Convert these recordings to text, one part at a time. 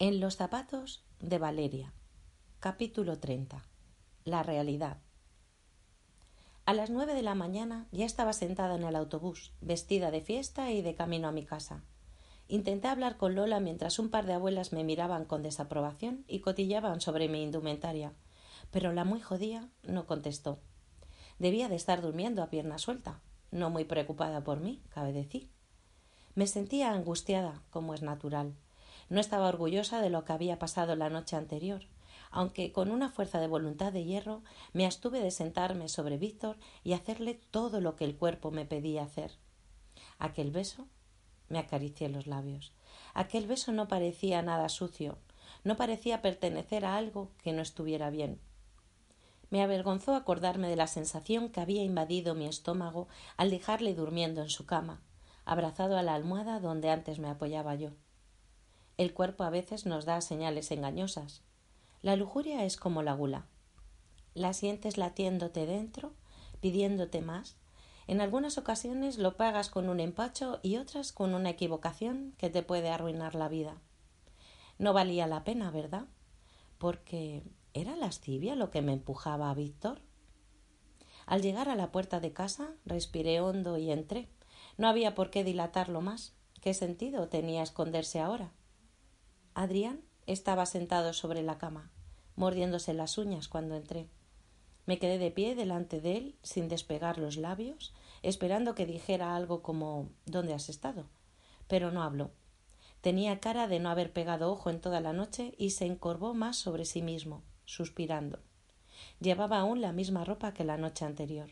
En los zapatos de Valeria. Capítulo 30. La realidad. A las nueve de la mañana ya estaba sentada en el autobús, vestida de fiesta y de camino a mi casa. Intenté hablar con Lola mientras un par de abuelas me miraban con desaprobación y cotillaban sobre mi indumentaria, pero la muy jodía no contestó. Debía de estar durmiendo a pierna suelta, no muy preocupada por mí, cabe decir. Me sentía angustiada, como es natural no estaba orgullosa de lo que había pasado la noche anterior, aunque con una fuerza de voluntad de hierro me astuve de sentarme sobre Víctor y hacerle todo lo que el cuerpo me pedía hacer. Aquel beso me acaricié los labios. Aquel beso no parecía nada sucio, no parecía pertenecer a algo que no estuviera bien. Me avergonzó acordarme de la sensación que había invadido mi estómago al dejarle durmiendo en su cama, abrazado a la almohada donde antes me apoyaba yo. El cuerpo a veces nos da señales engañosas. La lujuria es como la gula. La sientes latiéndote dentro, pidiéndote más. En algunas ocasiones lo pagas con un empacho y otras con una equivocación que te puede arruinar la vida. No valía la pena, ¿verdad? Porque ¿era lascivia lo que me empujaba a Víctor? Al llegar a la puerta de casa, respiré hondo y entré. No había por qué dilatarlo más. ¿Qué sentido tenía esconderse ahora? Adrián estaba sentado sobre la cama, mordiéndose las uñas cuando entré. Me quedé de pie delante de él, sin despegar los labios, esperando que dijera algo como ¿Dónde has estado? Pero no habló. Tenía cara de no haber pegado ojo en toda la noche y se encorvó más sobre sí mismo, suspirando. Llevaba aún la misma ropa que la noche anterior.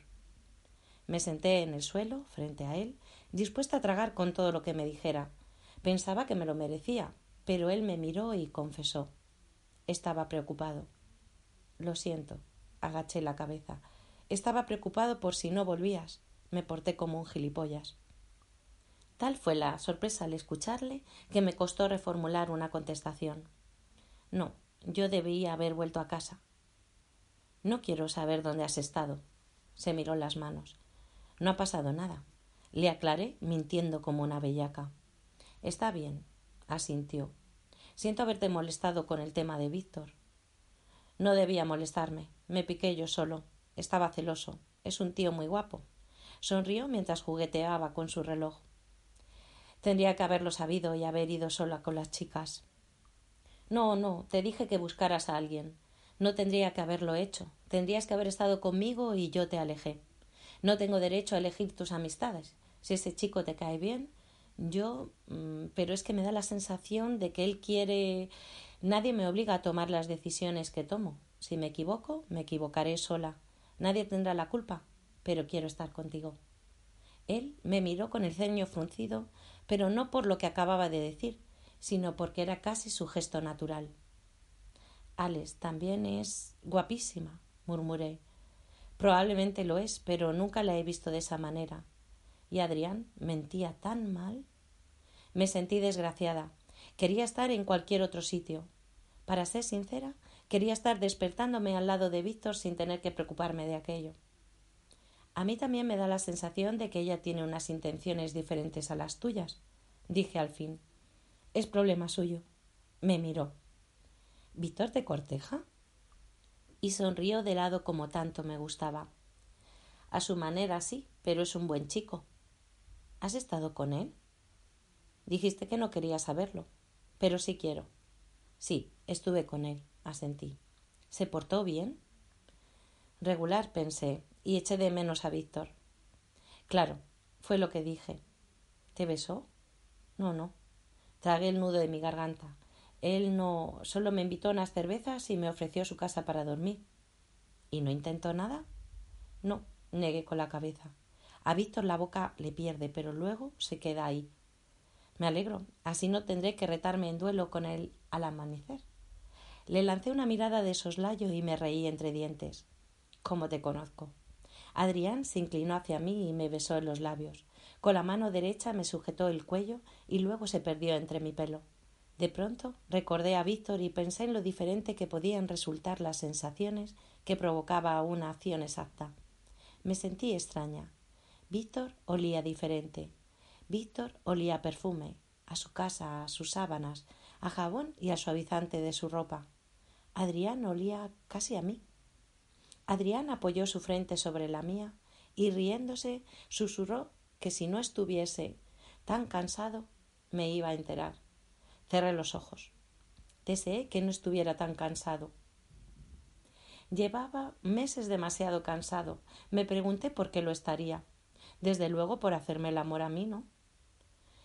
Me senté en el suelo, frente a él, dispuesta a tragar con todo lo que me dijera. Pensaba que me lo merecía, pero él me miró y confesó. Estaba preocupado. Lo siento. Agaché la cabeza. Estaba preocupado por si no volvías. Me porté como un gilipollas. Tal fue la sorpresa al escucharle que me costó reformular una contestación. No, yo debía haber vuelto a casa. No quiero saber dónde has estado. Se miró las manos. No ha pasado nada. Le aclaré, mintiendo como una bellaca. Está bien, asintió. Siento haberte molestado con el tema de Víctor. No debía molestarme. Me piqué yo solo. Estaba celoso. Es un tío muy guapo. Sonrió mientras jugueteaba con su reloj. Tendría que haberlo sabido y haber ido sola con las chicas. No, no, te dije que buscaras a alguien. No tendría que haberlo hecho. Tendrías que haber estado conmigo y yo te alejé. No tengo derecho a elegir tus amistades. Si ese chico te cae bien, yo, mm, pero es que me da la sensación de que él quiere. Nadie me obliga a tomar las decisiones que tomo. Si me equivoco, me equivocaré sola. Nadie tendrá la culpa, pero quiero estar contigo. Él me miró con el ceño fruncido, pero no por lo que acababa de decir, sino porque era casi su gesto natural. Alex también es guapísima, murmuré. Probablemente lo es, pero nunca la he visto de esa manera. Y Adrián mentía tan mal. Me sentí desgraciada. Quería estar en cualquier otro sitio. Para ser sincera, quería estar despertándome al lado de Víctor sin tener que preocuparme de aquello. A mí también me da la sensación de que ella tiene unas intenciones diferentes a las tuyas, dije al fin. Es problema suyo. Me miró. ¿Víctor te corteja? Y sonrió de lado como tanto me gustaba. A su manera sí, pero es un buen chico. ¿Has estado con él? Dijiste que no quería saberlo, pero sí quiero. Sí, estuve con él, asentí. ¿Se portó bien? Regular, pensé, y eché de menos a Víctor. Claro, fue lo que dije. ¿Te besó? No, no. Tragué el nudo de mi garganta. Él no solo me invitó a unas cervezas y me ofreció su casa para dormir. ¿Y no intentó nada? No, negué con la cabeza. A Víctor la boca le pierde, pero luego se queda ahí. Me alegro, así no tendré que retarme en duelo con él al amanecer. Le lancé una mirada de soslayo y me reí entre dientes. ¿Cómo te conozco? Adrián se inclinó hacia mí y me besó en los labios. Con la mano derecha me sujetó el cuello y luego se perdió entre mi pelo. De pronto recordé a Víctor y pensé en lo diferente que podían resultar las sensaciones que provocaba una acción exacta. Me sentí extraña. Víctor olía diferente. Víctor olía a perfume, a su casa, a sus sábanas, a jabón y al suavizante de su ropa. Adrián olía casi a mí. Adrián apoyó su frente sobre la mía y riéndose susurró que si no estuviese tan cansado me iba a enterar. Cerré los ojos. Deseé que no estuviera tan cansado. Llevaba meses demasiado cansado. Me pregunté por qué lo estaría. Desde luego por hacerme el amor a mí, ¿no?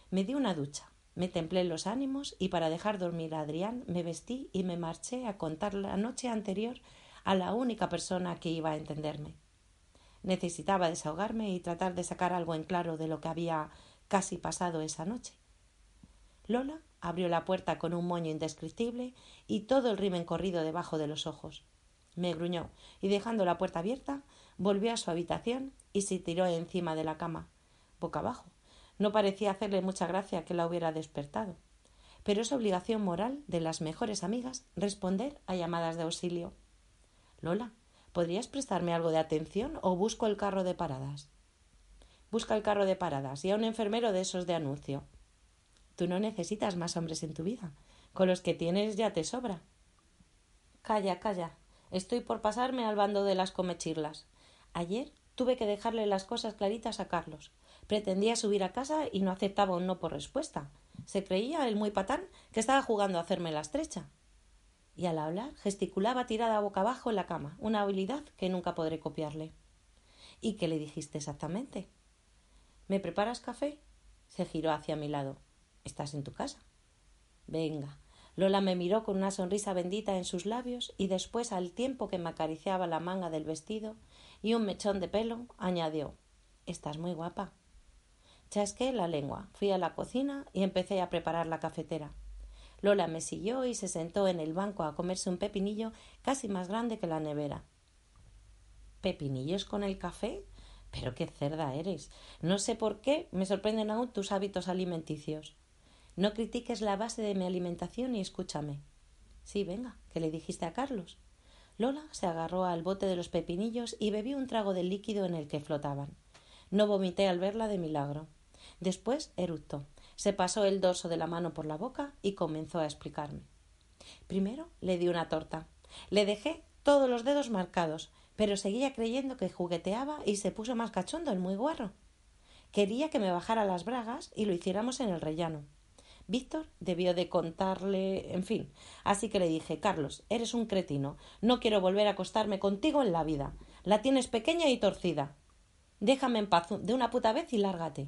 Me di una ducha, me templé los ánimos y para dejar dormir a Adrián me vestí y me marché a contar la noche anterior a la única persona que iba a entenderme. Necesitaba desahogarme y tratar de sacar algo en claro de lo que había casi pasado esa noche. Lola abrió la puerta con un moño indescriptible y todo el rimen corrido debajo de los ojos. Me gruñó y dejando la puerta abierta volvió a su habitación y se tiró encima de la cama, boca abajo. No parecía hacerle mucha gracia que la hubiera despertado. Pero es obligación moral de las mejores amigas responder a llamadas de auxilio. Lola, ¿podrías prestarme algo de atención o busco el carro de paradas? Busca el carro de paradas y a un enfermero de esos de anuncio. Tú no necesitas más hombres en tu vida. Con los que tienes ya te sobra. Calla, calla. Estoy por pasarme al bando de las comechirlas. Ayer tuve que dejarle las cosas claritas a Carlos. Pretendía subir a casa y no aceptaba un no por respuesta. Se creía el muy patán que estaba jugando a hacerme la estrecha. Y al hablar gesticulaba tirada boca abajo en la cama, una habilidad que nunca podré copiarle. ¿Y qué le dijiste exactamente? ¿Me preparas café? Se giró hacia mi lado. ¿Estás en tu casa? Venga. Lola me miró con una sonrisa bendita en sus labios y después, al tiempo que me acariciaba la manga del vestido y un mechón de pelo, añadió Estás muy guapa. Chasqué la lengua, fui a la cocina y empecé a preparar la cafetera. Lola me siguió y se sentó en el banco a comerse un pepinillo casi más grande que la nevera. ¿Pepinillos con el café? Pero qué cerda eres. No sé por qué me sorprenden aún tus hábitos alimenticios. No critiques la base de mi alimentación y escúchame. Sí, venga, ¿qué le dijiste a Carlos? Lola se agarró al bote de los pepinillos y bebió un trago del líquido en el que flotaban. No vomité al verla de milagro. Después eructó, se pasó el dorso de la mano por la boca y comenzó a explicarme. Primero le di una torta. Le dejé todos los dedos marcados, pero seguía creyendo que jugueteaba y se puso más cachondo el muy guarro. Quería que me bajara las bragas y lo hiciéramos en el rellano. Víctor debió de contarle, en fin. Así que le dije Carlos, eres un cretino. No quiero volver a acostarme contigo en la vida. La tienes pequeña y torcida. Déjame en paz de una puta vez y lárgate.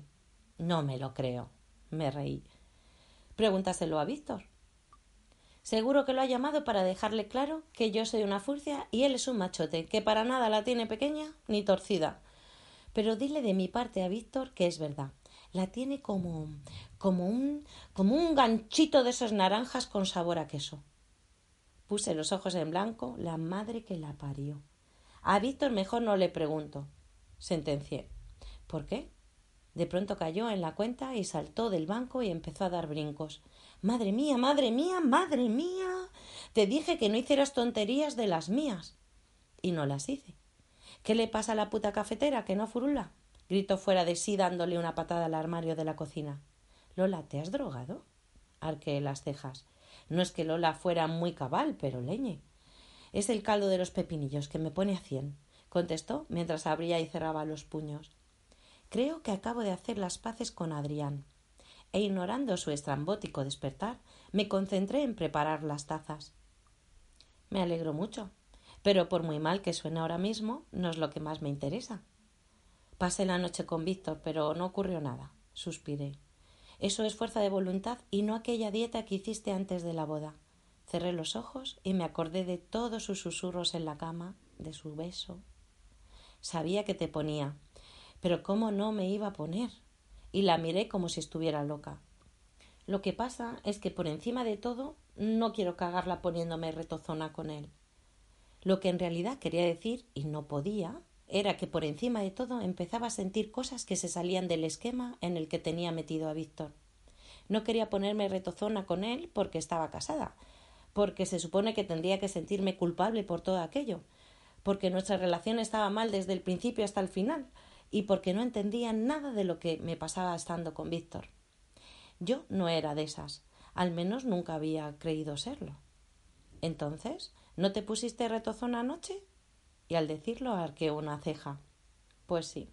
No me lo creo. Me reí. Pregúntaselo a Víctor. Seguro que lo ha llamado para dejarle claro que yo soy una furcia y él es un machote, que para nada la tiene pequeña ni torcida. Pero dile de mi parte a Víctor que es verdad la tiene como como un como un ganchito de esas naranjas con sabor a queso. Puse los ojos en blanco, la madre que la parió. A Víctor mejor no le pregunto. Sentencié. ¿Por qué? De pronto cayó en la cuenta y saltó del banco y empezó a dar brincos. Madre mía, madre mía, madre mía. Te dije que no hicieras tonterías de las mías. Y no las hice. ¿Qué le pasa a la puta cafetera que no furula? Gritó fuera de sí dándole una patada al armario de la cocina. Lola, ¿te has drogado? arqué las cejas. No es que Lola fuera muy cabal, pero leñe. Es el caldo de los pepinillos que me pone a cien, contestó mientras abría y cerraba los puños. Creo que acabo de hacer las paces con Adrián. E ignorando su estrambótico despertar, me concentré en preparar las tazas. Me alegro mucho, pero por muy mal que suene ahora mismo, no es lo que más me interesa. Pasé la noche con Víctor, pero no ocurrió nada. Suspiré. Eso es fuerza de voluntad y no aquella dieta que hiciste antes de la boda. Cerré los ojos y me acordé de todos sus susurros en la cama, de su beso. Sabía que te ponía, pero cómo no me iba a poner. Y la miré como si estuviera loca. Lo que pasa es que por encima de todo no quiero cagarla poniéndome retozona con él. Lo que en realidad quería decir, y no podía, era que por encima de todo empezaba a sentir cosas que se salían del esquema en el que tenía metido a Víctor. No quería ponerme retozona con él porque estaba casada, porque se supone que tendría que sentirme culpable por todo aquello, porque nuestra relación estaba mal desde el principio hasta el final, y porque no entendía nada de lo que me pasaba estando con Víctor. Yo no era de esas, al menos nunca había creído serlo. Entonces, ¿no te pusiste retozona anoche? Y al decirlo arqueé una ceja. Pues sí,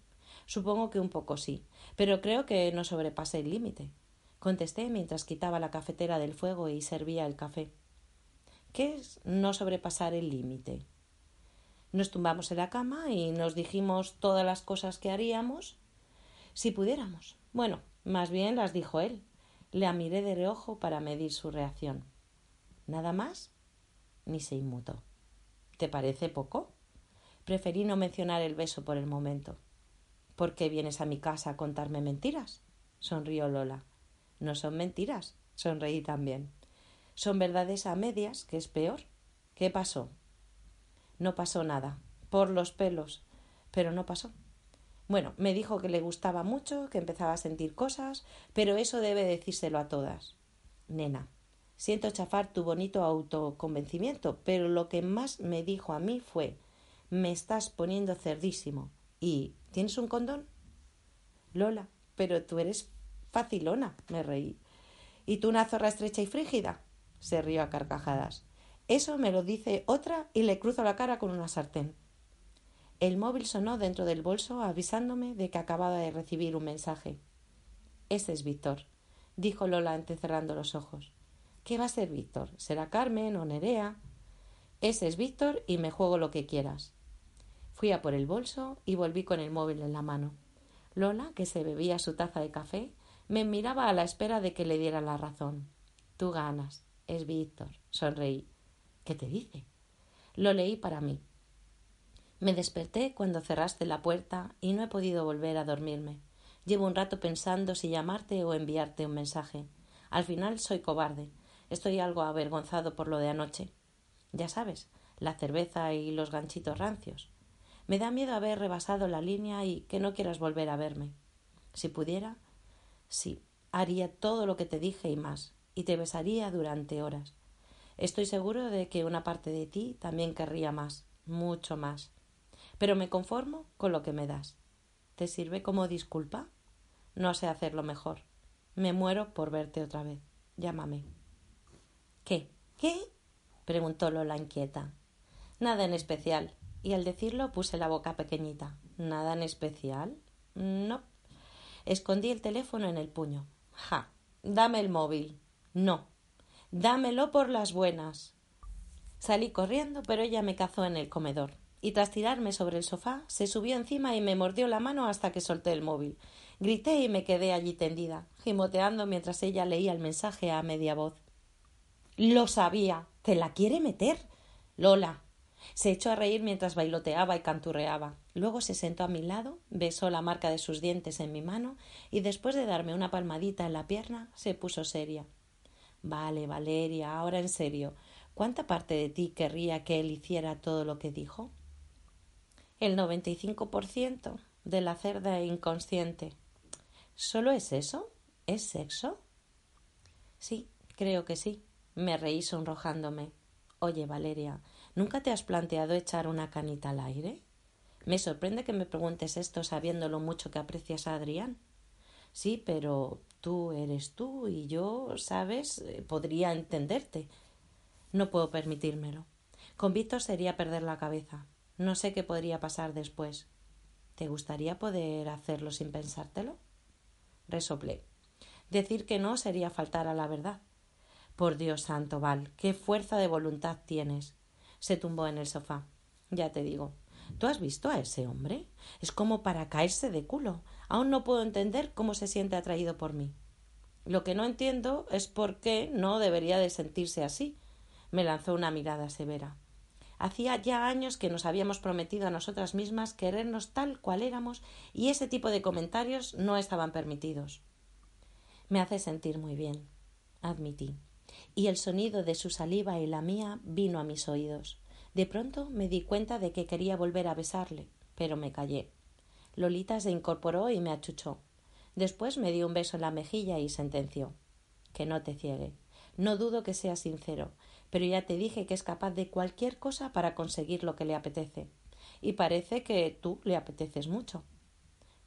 supongo que un poco sí, pero creo que no sobrepasé el límite. Contesté mientras quitaba la cafetera del fuego y servía el café. ¿Qué es no sobrepasar el límite? Nos tumbamos en la cama y nos dijimos todas las cosas que haríamos si pudiéramos. Bueno, más bien las dijo él. Le miré de reojo para medir su reacción. ¿Nada más? Ni se inmutó. ¿Te parece poco? Preferí no mencionar el beso por el momento. ¿Por qué vienes a mi casa a contarme mentiras? sonrió Lola. No son mentiras, sonreí también. Son verdades a medias, que es peor. ¿Qué pasó? No pasó nada, por los pelos, pero no pasó. Bueno, me dijo que le gustaba mucho, que empezaba a sentir cosas, pero eso debe decírselo a todas. Nena, siento chafar tu bonito autoconvencimiento, pero lo que más me dijo a mí fue me estás poniendo cerdísimo. ¿Y tienes un condón? Lola, pero tú eres facilona, me reí. ¿Y tú una zorra estrecha y frígida? se rió a carcajadas. Eso me lo dice otra y le cruzo la cara con una sartén. El móvil sonó dentro del bolso avisándome de que acababa de recibir un mensaje. Ese es Víctor, dijo Lola entrecerrando los ojos. ¿Qué va a ser Víctor? ¿Será Carmen o Nerea? Ese es Víctor y me juego lo que quieras. Fui a por el bolso y volví con el móvil en la mano. Lola, que se bebía su taza de café, me miraba a la espera de que le diera la razón. Tú ganas. Es Víctor. Sonreí. ¿Qué te dice? Lo leí para mí. Me desperté cuando cerraste la puerta y no he podido volver a dormirme. Llevo un rato pensando si llamarte o enviarte un mensaje. Al final soy cobarde. Estoy algo avergonzado por lo de anoche. Ya sabes, la cerveza y los ganchitos rancios. Me da miedo haber rebasado la línea y que no quieras volver a verme. Si pudiera, sí, haría todo lo que te dije y más, y te besaría durante horas. Estoy seguro de que una parte de ti también querría más, mucho más. Pero me conformo con lo que me das. ¿Te sirve como disculpa? No sé hacerlo mejor. Me muero por verte otra vez. Llámame. ¿Qué? ¿Qué? preguntó Lola inquieta. Nada en especial. Y al decirlo puse la boca pequeñita. ¿Nada en especial? No. Escondí el teléfono en el puño. Ja. Dame el móvil. No. Dámelo por las buenas. Salí corriendo, pero ella me cazó en el comedor, y tras tirarme sobre el sofá, se subió encima y me mordió la mano hasta que solté el móvil. Grité y me quedé allí tendida, gimoteando mientras ella leía el mensaje a media voz. Lo sabía. ¿Te la quiere meter? Lola. Se echó a reír mientras bailoteaba y canturreaba. Luego se sentó a mi lado, besó la marca de sus dientes en mi mano y después de darme una palmadita en la pierna, se puso seria. Vale, Valeria, ahora en serio, ¿cuánta parte de ti querría que él hiciera todo lo que dijo? El noventa y cinco por ciento de la cerda inconsciente. ¿Solo es eso? ¿Es sexo? Sí, creo que sí. Me reí sonrojándome. Oye, Valeria, ¿nunca te has planteado echar una canita al aire? Me sorprende que me preguntes esto sabiendo lo mucho que aprecias a Adrián. Sí, pero tú eres tú y yo, sabes, eh, podría entenderte. No puedo permitírmelo. Con Víctor sería perder la cabeza. No sé qué podría pasar después. ¿Te gustaría poder hacerlo sin pensártelo? Resoplé. Decir que no sería faltar a la verdad. Por Dios santo, Val, qué fuerza de voluntad tienes. Se tumbó en el sofá. Ya te digo. ¿Tú has visto a ese hombre? Es como para caerse de culo. Aún no puedo entender cómo se siente atraído por mí. Lo que no entiendo es por qué no debería de sentirse así. Me lanzó una mirada severa. Hacía ya años que nos habíamos prometido a nosotras mismas querernos tal cual éramos y ese tipo de comentarios no estaban permitidos. Me hace sentir muy bien. admití. Y el sonido de su saliva y la mía vino a mis oídos. De pronto me di cuenta de que quería volver a besarle, pero me callé. Lolita se incorporó y me achuchó. Después me dio un beso en la mejilla y sentenció que no te ciegue. No dudo que sea sincero, pero ya te dije que es capaz de cualquier cosa para conseguir lo que le apetece. Y parece que tú le apeteces mucho.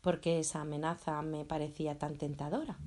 porque esa amenaza me parecía tan tentadora?